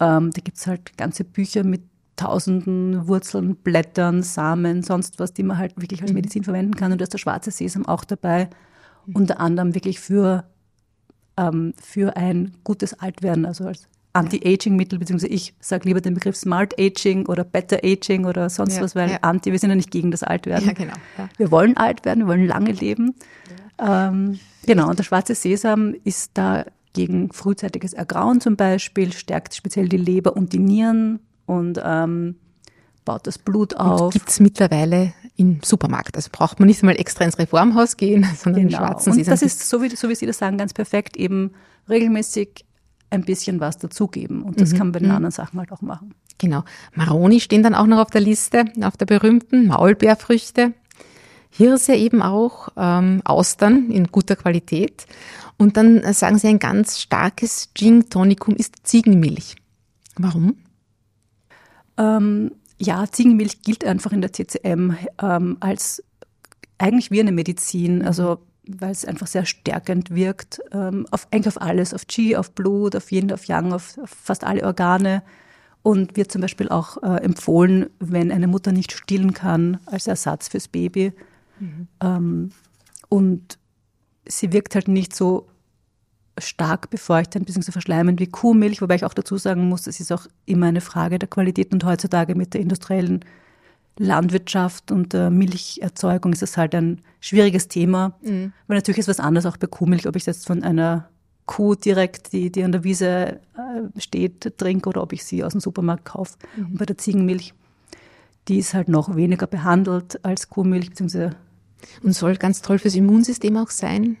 Ähm, da gibt's halt ganze Bücher mit tausenden Wurzeln, Blättern, Samen, sonst was, die man halt wirklich als mhm. Medizin verwenden kann. Und da ist der schwarze Sesam auch dabei unter anderem wirklich für, ähm, für ein gutes Altwerden, also als Anti-Aging-Mittel, beziehungsweise ich sage lieber den Begriff Smart Aging oder Better Aging oder sonst ja, was, weil ja. Anti, wir sind ja nicht gegen das Altwerden. Ja, genau. Wir wollen alt werden, wir wollen lange leben. Ähm, genau, und der schwarze Sesam ist da gegen frühzeitiges Ergrauen zum Beispiel, stärkt speziell die Leber und die Nieren und ähm, baut das Blut auf. Gibt es mittlerweile im Supermarkt. Also braucht man nicht einmal extra ins Reformhaus gehen, sondern genau. schwarzen Und das ist, so wie, so wie Sie das sagen, ganz perfekt, eben regelmäßig ein bisschen was dazugeben. Und das mhm. kann man bei den mhm. anderen Sachen halt auch machen. Genau. Maroni stehen dann auch noch auf der Liste, auf der berühmten Maulbeerfrüchte. Hirse eben auch, ähm, Austern in guter Qualität. Und dann äh, sagen Sie, ein ganz starkes Gin-Tonikum ist Ziegenmilch. Warum? Ähm, ja, Ziegenmilch gilt einfach in der TCM ähm, als eigentlich wie eine Medizin, also weil es einfach sehr stärkend wirkt, ähm, auf, eigentlich auf alles, auf Qi, auf Blut, auf Yin, auf Yang, auf, auf fast alle Organe und wird zum Beispiel auch äh, empfohlen, wenn eine Mutter nicht stillen kann, als Ersatz fürs Baby. Mhm. Ähm, und sie wirkt halt nicht so stark befeuchtend bzw. verschleimend wie Kuhmilch, wobei ich auch dazu sagen muss, es ist auch immer eine Frage der Qualität und heutzutage mit der industriellen Landwirtschaft und der Milcherzeugung ist es halt ein schwieriges Thema. Mhm. Weil natürlich ist was anderes auch bei Kuhmilch, ob ich jetzt von einer Kuh direkt, die, die an der Wiese äh, steht, trinke oder ob ich sie aus dem Supermarkt kaufe. Mhm. Und bei der Ziegenmilch, die ist halt noch weniger behandelt als Kuhmilch, beziehungsweise und soll ganz toll fürs Immunsystem auch sein.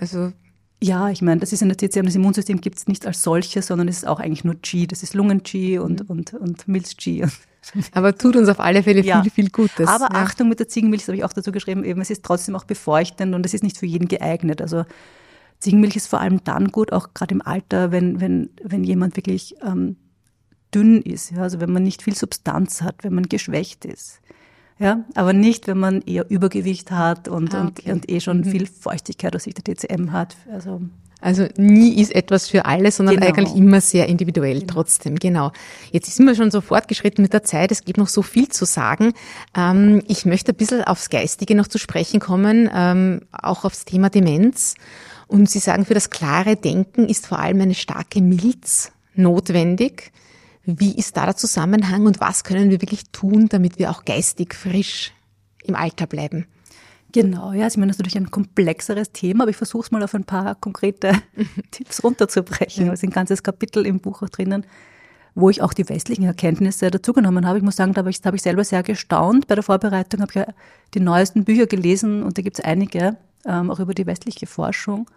Also ja, ich meine, das ist in der TCM, das Immunsystem gibt es nicht als solches, sondern es ist auch eigentlich nur Qi. Das ist Lungen-Qi und, mhm. und, und Milz-Qi. Aber tut uns auf alle Fälle ja. viel, viel Gutes. Aber ja. Achtung mit der Ziegenmilch, das habe ich auch dazu geschrieben, eben, es ist trotzdem auch befeuchtend und es ist nicht für jeden geeignet. Also Ziegenmilch ist vor allem dann gut, auch gerade im Alter, wenn, wenn, wenn jemand wirklich ähm, dünn ist, ja, also wenn man nicht viel Substanz hat, wenn man geschwächt ist. Ja, aber nicht, wenn man eher Übergewicht hat und, ah, okay. und, und, eh schon mhm. viel Feuchtigkeit aus Sicht der TCM hat. Also, also nie ist etwas für alle, sondern genau. eigentlich immer sehr individuell genau. trotzdem. Genau. Jetzt sind wir schon so fortgeschritten mit der Zeit. Es gibt noch so viel zu sagen. Ähm, ich möchte ein bisschen aufs Geistige noch zu sprechen kommen, ähm, auch aufs Thema Demenz. Und Sie sagen, für das klare Denken ist vor allem eine starke Milz notwendig. Wie ist da der Zusammenhang und was können wir wirklich tun, damit wir auch geistig frisch im Alter bleiben? Genau, ja, ich meine, das ist natürlich ein komplexeres Thema, aber ich versuche es mal auf ein paar konkrete Tipps runterzubrechen. Ja. Es ist ein ganzes Kapitel im Buch auch drinnen, wo ich auch die westlichen Erkenntnisse dazugenommen habe. Ich muss sagen, da habe ich, da habe ich selber sehr gestaunt. Bei der Vorbereitung habe ich ja die neuesten Bücher gelesen und da gibt es einige, ähm, auch über die westliche Forschung.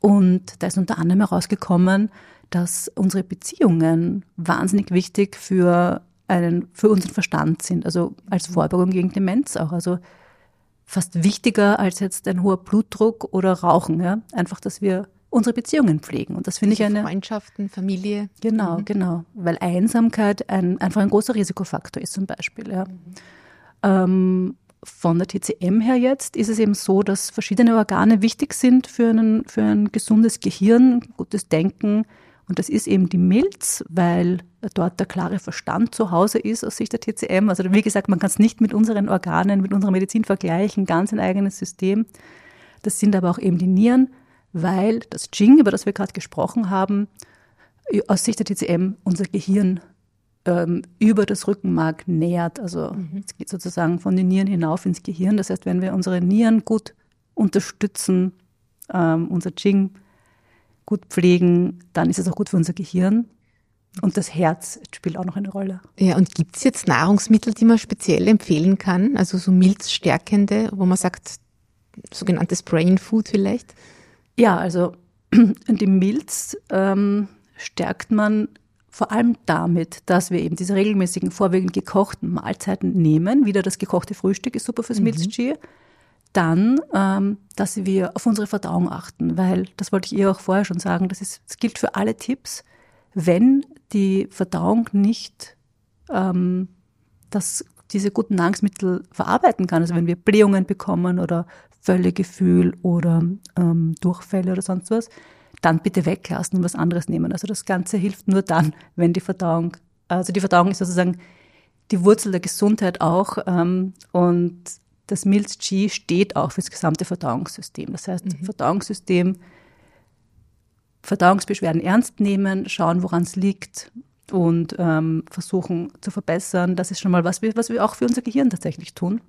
Und da ist unter anderem herausgekommen, dass unsere Beziehungen wahnsinnig wichtig für einen, für unseren Verstand sind, also als Vorbeugung gegen Demenz auch. Also fast wichtiger als jetzt ein hoher Blutdruck oder Rauchen. Ja? Einfach, dass wir unsere Beziehungen pflegen. Und das finde also ich eine. Freundschaften, Familie. Genau, mhm. genau. Weil Einsamkeit ein, einfach ein großer Risikofaktor ist zum Beispiel. Ja. Mhm. Ähm, von der TCM her jetzt ist es eben so, dass verschiedene Organe wichtig sind für, einen, für ein gesundes Gehirn, gutes Denken, und das ist eben die Milz, weil dort der klare Verstand zu Hause ist aus Sicht der TCM. Also wie gesagt, man kann es nicht mit unseren Organen, mit unserer Medizin vergleichen, ganz ein eigenes System. Das sind aber auch eben die Nieren, weil das Jing, über das wir gerade gesprochen haben, aus Sicht der TCM unser Gehirn ähm, über das Rückenmark nähert. Also mhm. es geht sozusagen von den Nieren hinauf ins Gehirn. Das heißt, wenn wir unsere Nieren gut unterstützen, ähm, unser Jing gut pflegen, dann ist es auch gut für unser Gehirn. Und das Herz spielt auch noch eine Rolle. Ja, und gibt es jetzt Nahrungsmittel, die man speziell empfehlen kann? Also so milzstärkende, wo man sagt, sogenanntes Brain Food vielleicht? Ja, also die Milz ähm, stärkt man vor allem damit, dass wir eben diese regelmäßigen, vorwiegend gekochten Mahlzeiten nehmen. Wieder das gekochte Frühstück ist super fürs mhm. Milzchi. Dann, ähm, dass wir auf unsere Verdauung achten, weil, das wollte ich ihr auch vorher schon sagen, das, ist, das gilt für alle Tipps. Wenn die Verdauung nicht ähm, das, diese guten Nahrungsmittel verarbeiten kann, also wenn wir Blähungen bekommen oder Völlegefühl oder ähm, Durchfälle oder sonst was, dann bitte weglassen und was anderes nehmen. Also das Ganze hilft nur dann, wenn die Verdauung, also die Verdauung ist sozusagen die Wurzel der Gesundheit auch ähm, und das Milz-Qi steht auch für das gesamte Verdauungssystem. Das heißt, mhm. Verdauungssystem, Verdauungsbeschwerden ernst nehmen, schauen, woran es liegt und ähm, versuchen zu verbessern. Das ist schon mal was, was wir auch für unser Gehirn tatsächlich tun.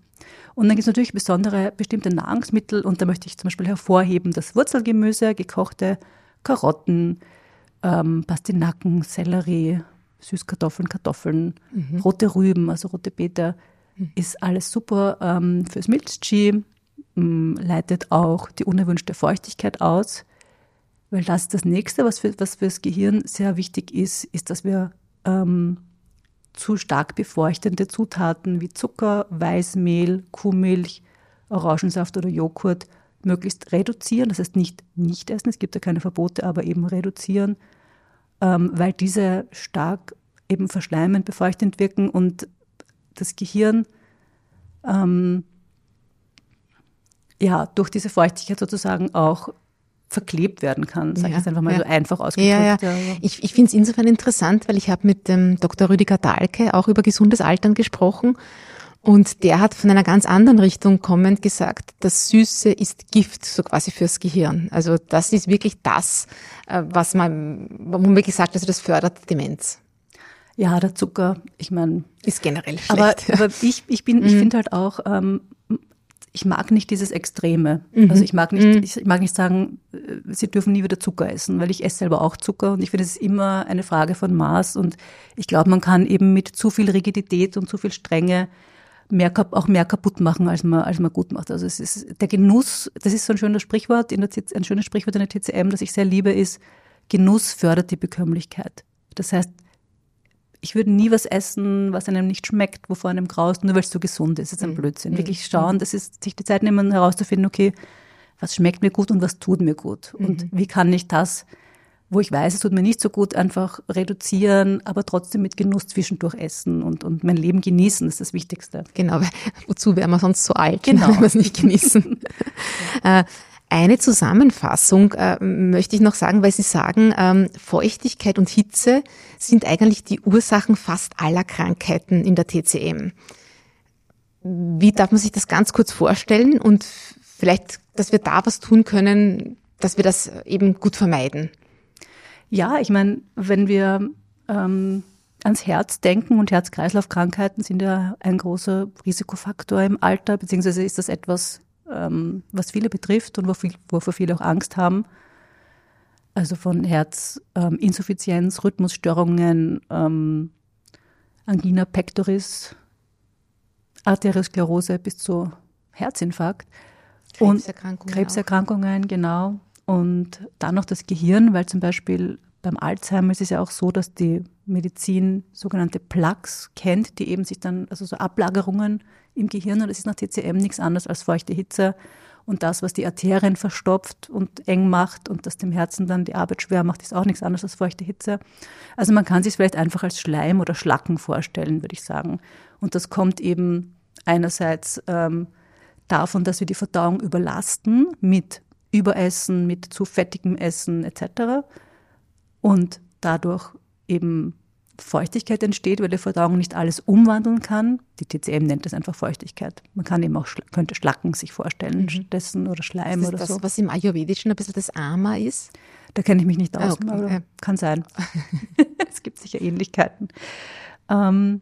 Und dann gibt es natürlich besondere bestimmte Nahrungsmittel und da möchte ich zum Beispiel hervorheben das Wurzelgemüse, gekochte Karotten, ähm, Pastinaken, Sellerie, Süßkartoffeln, Kartoffeln, mhm. rote Rüben, also rote Beete, mhm. ist alles super ähm, fürs Milchchi, ähm, leitet auch die unerwünschte Feuchtigkeit aus, weil das ist das Nächste, was für, was fürs Gehirn sehr wichtig ist, ist, dass wir ähm, zu stark befeuchtende Zutaten wie Zucker, Weißmehl, Kuhmilch, Orangensaft oder Joghurt möglichst reduzieren. Das heißt nicht nicht essen, es gibt ja keine Verbote, aber eben reduzieren, ähm, weil diese stark eben verschleimend, befeuchtend wirken und das Gehirn ähm, ja durch diese Feuchtigkeit sozusagen auch verklebt werden kann, sage ja, ich jetzt einfach mal ja. so einfach ausgedrückt. Ja, ja. Ich, ich finde es insofern interessant, weil ich habe mit dem Dr. Rüdiger Dahlke auch über gesundes Altern gesprochen und der hat von einer ganz anderen Richtung kommend gesagt, das Süße ist Gift, so quasi fürs Gehirn. Also das ist wirklich das, äh, was man, wo man gesagt hat, also das fördert Demenz. Ja, der Zucker, ich meine. Ist generell schlecht. Aber, aber ich, ich bin, ich mhm. finde halt auch, ähm, ich mag nicht dieses Extreme. Mhm. Also ich mag nicht, mhm. ich mag nicht sagen, äh, sie dürfen nie wieder Zucker essen, weil ich esse selber auch Zucker und ich finde, es ist immer eine Frage von Maß und ich glaube, man kann eben mit zu viel Rigidität und zu viel Strenge mehr, auch mehr kaputt machen, als man, als man gut macht. Also es ist der Genuss, das ist so ein schönes Sprichwort, in der, ein schönes Sprichwort in der TCM, das ich sehr liebe, ist, Genuss fördert die Bekömmlichkeit. Das heißt, ich würde nie was essen, was einem nicht schmeckt, wovor einem graust, nur weil es so gesund ist. Das ist ein mhm. Blödsinn. Wirklich mhm. schauen, das ist, sich die Zeit nehmen, herauszufinden, okay, was schmeckt mir gut und was tut mir gut? Und mhm. wie kann ich das wo ich weiß, es tut mir nicht so gut, einfach reduzieren, aber trotzdem mit Genuss zwischendurch essen und, und mein Leben genießen, das ist das Wichtigste. Genau, weil wozu wären wir sonst so alt, genau. wenn wir es nicht genießen? Äh, eine Zusammenfassung äh, möchte ich noch sagen, weil Sie sagen, ähm, Feuchtigkeit und Hitze sind eigentlich die Ursachen fast aller Krankheiten in der TCM. Wie darf man sich das ganz kurz vorstellen und vielleicht, dass wir da was tun können, dass wir das eben gut vermeiden? Ja, ich meine, wenn wir ähm, ans Herz denken und Herz-Kreislauf-Krankheiten sind ja ein großer Risikofaktor im Alter, beziehungsweise ist das etwas, ähm, was viele betrifft und wovor viele auch Angst haben. Also von Herzinsuffizienz, ähm, Rhythmusstörungen, ähm, Angina pectoris, Arteriosklerose bis zu Herzinfarkt. Krebserkrankungen. Und Krebserkrankungen, auch. genau. Und dann noch das Gehirn, weil zum Beispiel beim Alzheimer ist es ja auch so, dass die Medizin sogenannte Plaques kennt, die eben sich dann, also so Ablagerungen im Gehirn, und das ist nach TCM nichts anderes als feuchte Hitze und das, was die Arterien verstopft und eng macht und das dem Herzen dann die Arbeit schwer macht, ist auch nichts anderes als feuchte Hitze. Also man kann sich vielleicht einfach als Schleim oder Schlacken vorstellen, würde ich sagen. Und das kommt eben einerseits ähm, davon, dass wir die Verdauung überlasten mit Überessen, mit zu fettigem Essen etc. Und dadurch eben Feuchtigkeit entsteht, weil die Verdauung nicht alles umwandeln kann. Die TCM nennt das einfach Feuchtigkeit. Man kann eben auch, könnte Schlacken sich vorstellen, mhm. stattdessen oder Schleim oder das, so. was im Ayurvedischen ein bisschen das Ama ist? Da kenne ich mich nicht aus, ah, okay. aber kann sein. es gibt sicher Ähnlichkeiten. Ähm,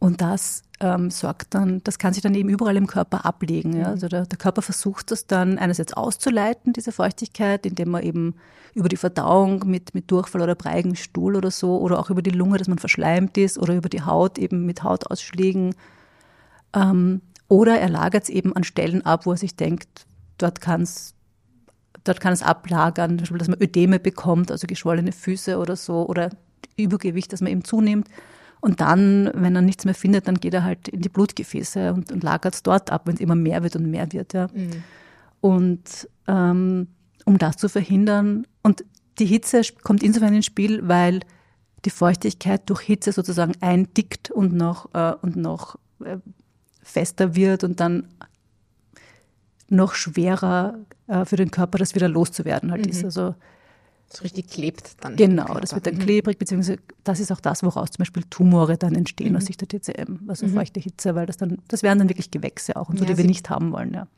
Und das ähm, sorgt dann, das kann sich dann eben überall im Körper ablegen. Ja? Also der, der Körper versucht das dann einerseits auszuleiten, diese Feuchtigkeit, indem man eben über die Verdauung mit, mit Durchfall oder breigen Stuhl oder so oder auch über die Lunge, dass man verschleimt ist oder über die Haut eben mit Hautausschlägen. Ähm, oder er lagert es eben an Stellen ab, wo er sich denkt, dort kann es dort kann es ablagern, zum Beispiel, dass man Ödeme bekommt, also geschwollene Füße oder so, oder Übergewicht, dass man eben zunimmt. Und dann, wenn er nichts mehr findet, dann geht er halt in die Blutgefäße und, und lagert es dort ab, wenn es immer mehr wird und mehr wird. Ja. Mhm. Und ähm, um das zu verhindern, und die Hitze kommt insofern ins Spiel, weil die Feuchtigkeit durch Hitze sozusagen eindickt und noch, äh, und noch äh, fester wird und dann noch schwerer äh, für den Körper, das wieder loszuwerden halt mhm. ist. Also so richtig klebt dann. Genau, das wird dann mhm. klebrig, beziehungsweise das ist auch das, woraus zum Beispiel Tumore dann entstehen mhm. aus Sicht der TCM, also mhm. feuchte Hitze, weil das dann, das wären dann wirklich Gewächse auch und so, ja, die wir nicht haben wollen. Ja.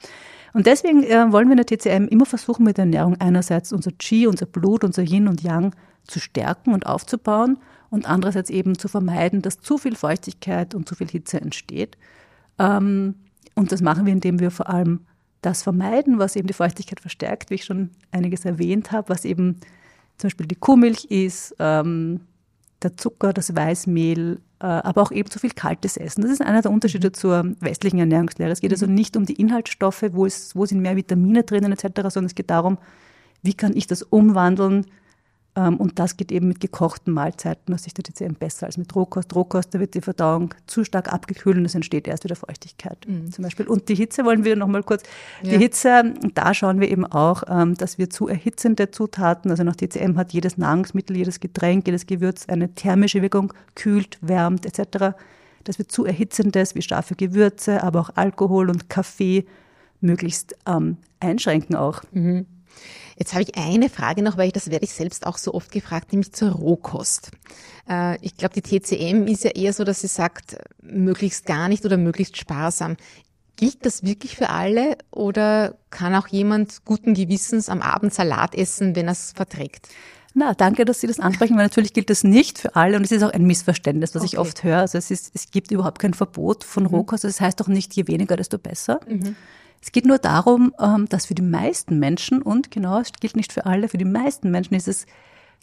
Und deswegen äh, wollen wir in der TCM immer versuchen, mit der Ernährung einerseits unser Qi, unser Blut, unser Yin und Yang zu stärken und aufzubauen und andererseits eben zu vermeiden, dass zu viel Feuchtigkeit und zu viel Hitze entsteht. Ähm, und das machen wir, indem wir vor allem das vermeiden, was eben die Feuchtigkeit verstärkt, wie ich schon einiges erwähnt habe, was eben zum Beispiel die Kuhmilch ist, ähm, der Zucker, das Weißmehl, äh, aber auch eben zu viel kaltes Essen. Das ist einer der Unterschiede zur westlichen Ernährungslehre. Es geht also mhm. nicht um die Inhaltsstoffe, wo, es, wo sind mehr Vitamine drinnen etc., sondern es geht darum, wie kann ich das umwandeln und das geht eben mit gekochten Mahlzeiten aus Sicht der TCM besser als mit Rohkost. Rohkost, da wird die Verdauung zu stark abgekühlt und es entsteht erst wieder Feuchtigkeit mhm. zum Beispiel. Und die Hitze wollen wir nochmal kurz. Ja. Die Hitze, da schauen wir eben auch, ähm, dass wir zu erhitzende Zutaten, also nach TCM hat jedes Nahrungsmittel, jedes Getränk, jedes Gewürz eine thermische Wirkung, kühlt, wärmt etc., dass wir zu erhitzendes wie scharfe Gewürze, aber auch Alkohol und Kaffee möglichst ähm, einschränken auch. Mhm. Jetzt habe ich eine Frage noch, weil ich, das werde ich selbst auch so oft gefragt, nämlich zur Rohkost. Äh, ich glaube, die TCM ist ja eher so, dass sie sagt, möglichst gar nicht oder möglichst sparsam. Gilt das wirklich für alle oder kann auch jemand guten Gewissens am Abend Salat essen, wenn er es verträgt? Na, danke, dass Sie das ansprechen, weil natürlich gilt das nicht für alle und es ist auch ein Missverständnis, was okay. ich oft höre. Also es, ist, es gibt überhaupt kein Verbot von mhm. Rohkost. Das heißt doch nicht, je weniger, desto besser. Mhm. Es geht nur darum, ähm, dass für die meisten Menschen, und genau, es gilt nicht für alle, für die meisten Menschen ist es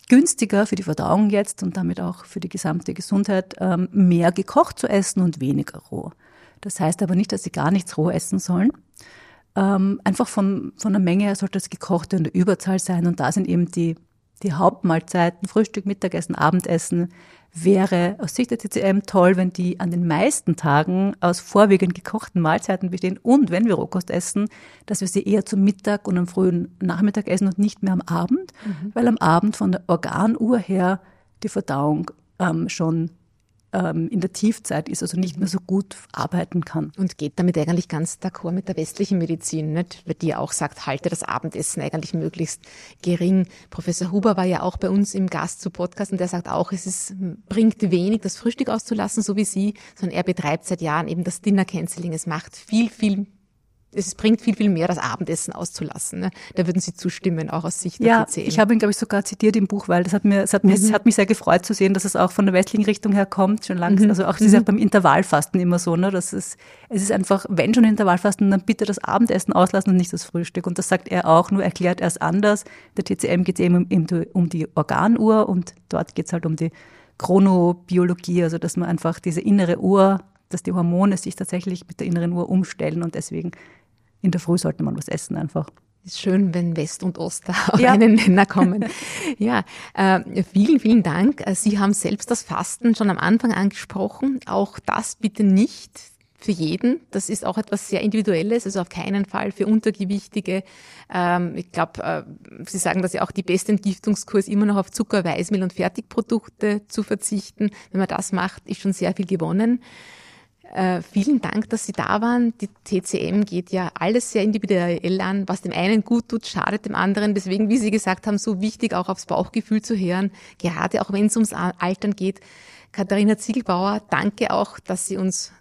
günstiger für die Verdauung jetzt und damit auch für die gesamte Gesundheit, ähm, mehr gekocht zu essen und weniger roh. Das heißt aber nicht, dass sie gar nichts roh essen sollen. Ähm, einfach von, von der Menge her sollte das Gekochte in der Überzahl sein und da sind eben die, die Hauptmahlzeiten, Frühstück, Mittagessen, Abendessen, wäre aus Sicht der TCM toll, wenn die an den meisten Tagen aus vorwiegend gekochten Mahlzeiten bestehen und wenn wir Rohkost essen, dass wir sie eher zum Mittag und am frühen Nachmittag essen und nicht mehr am Abend, mhm. weil am Abend von der Organuhr her die Verdauung ähm, schon in der Tiefzeit ist, also nicht mehr so gut arbeiten kann. Und geht damit eigentlich ganz d'accord mit der westlichen Medizin, nicht? Weil die auch sagt, halte das Abendessen eigentlich möglichst gering. Professor Huber war ja auch bei uns im Gast zu Podcast und der sagt auch, es ist, bringt wenig, das Frühstück auszulassen, so wie Sie, sondern er betreibt seit Jahren eben das Dinner Canceling. Es macht viel, viel es bringt viel, viel mehr, das Abendessen auszulassen. Ne? Da würden Sie zustimmen, auch aus Sicht der ja. Ich habe ihn, glaube ich, sogar zitiert im Buch, weil das hat mir, das hat, mhm. mich, hat mich sehr gefreut zu sehen, dass es auch von der westlichen Richtung her kommt, schon langsam. Mhm. Also auch, das ist ja mhm. beim Intervallfasten immer so, ne? Das ist, es ist einfach, wenn schon Intervallfasten, dann bitte das Abendessen auslassen und nicht das Frühstück. Und das sagt er auch, nur erklärt er es anders. Der TCM geht eben um, um die Organuhr und dort geht es halt um die Chronobiologie, also dass man einfach diese innere Uhr, dass die Hormone sich tatsächlich mit der inneren Uhr umstellen und deswegen in der Früh sollte man was essen einfach. Ist schön, wenn West und Ost da auf ja. einen Nenner kommen. ja, äh, vielen, vielen Dank. Äh, Sie haben selbst das Fasten schon am Anfang angesprochen. Auch das bitte nicht für jeden. Das ist auch etwas sehr Individuelles, also auf keinen Fall für Untergewichtige. Ähm, ich glaube, äh, Sie sagen, dass ja auch die beste Entgiftungskurs immer noch auf Zucker, Weißmehl und Fertigprodukte zu verzichten. Wenn man das macht, ist schon sehr viel gewonnen. Äh, vielen Dank, dass Sie da waren. Die TCM geht ja alles sehr individuell an. Was dem einen gut tut, schadet dem anderen. Deswegen, wie Sie gesagt haben, so wichtig auch aufs Bauchgefühl zu hören, gerade auch wenn es ums Altern geht. Katharina Ziegelbauer, danke auch, dass Sie uns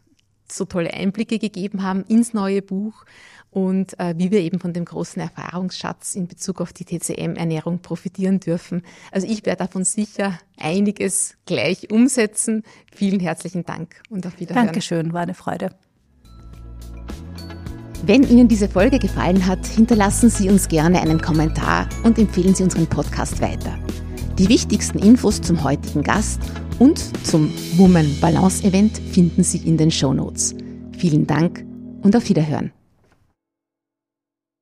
so tolle Einblicke gegeben haben ins neue Buch und äh, wie wir eben von dem großen Erfahrungsschatz in Bezug auf die TCM-Ernährung profitieren dürfen. Also ich werde davon sicher einiges gleich umsetzen. Vielen herzlichen Dank und auf Wiedersehen. Dankeschön, war eine Freude. Wenn Ihnen diese Folge gefallen hat, hinterlassen Sie uns gerne einen Kommentar und empfehlen Sie unseren Podcast weiter. Die wichtigsten Infos zum heutigen Gast und zum Woman Balance Event finden Sie in den Show Notes. Vielen Dank und auf Wiederhören.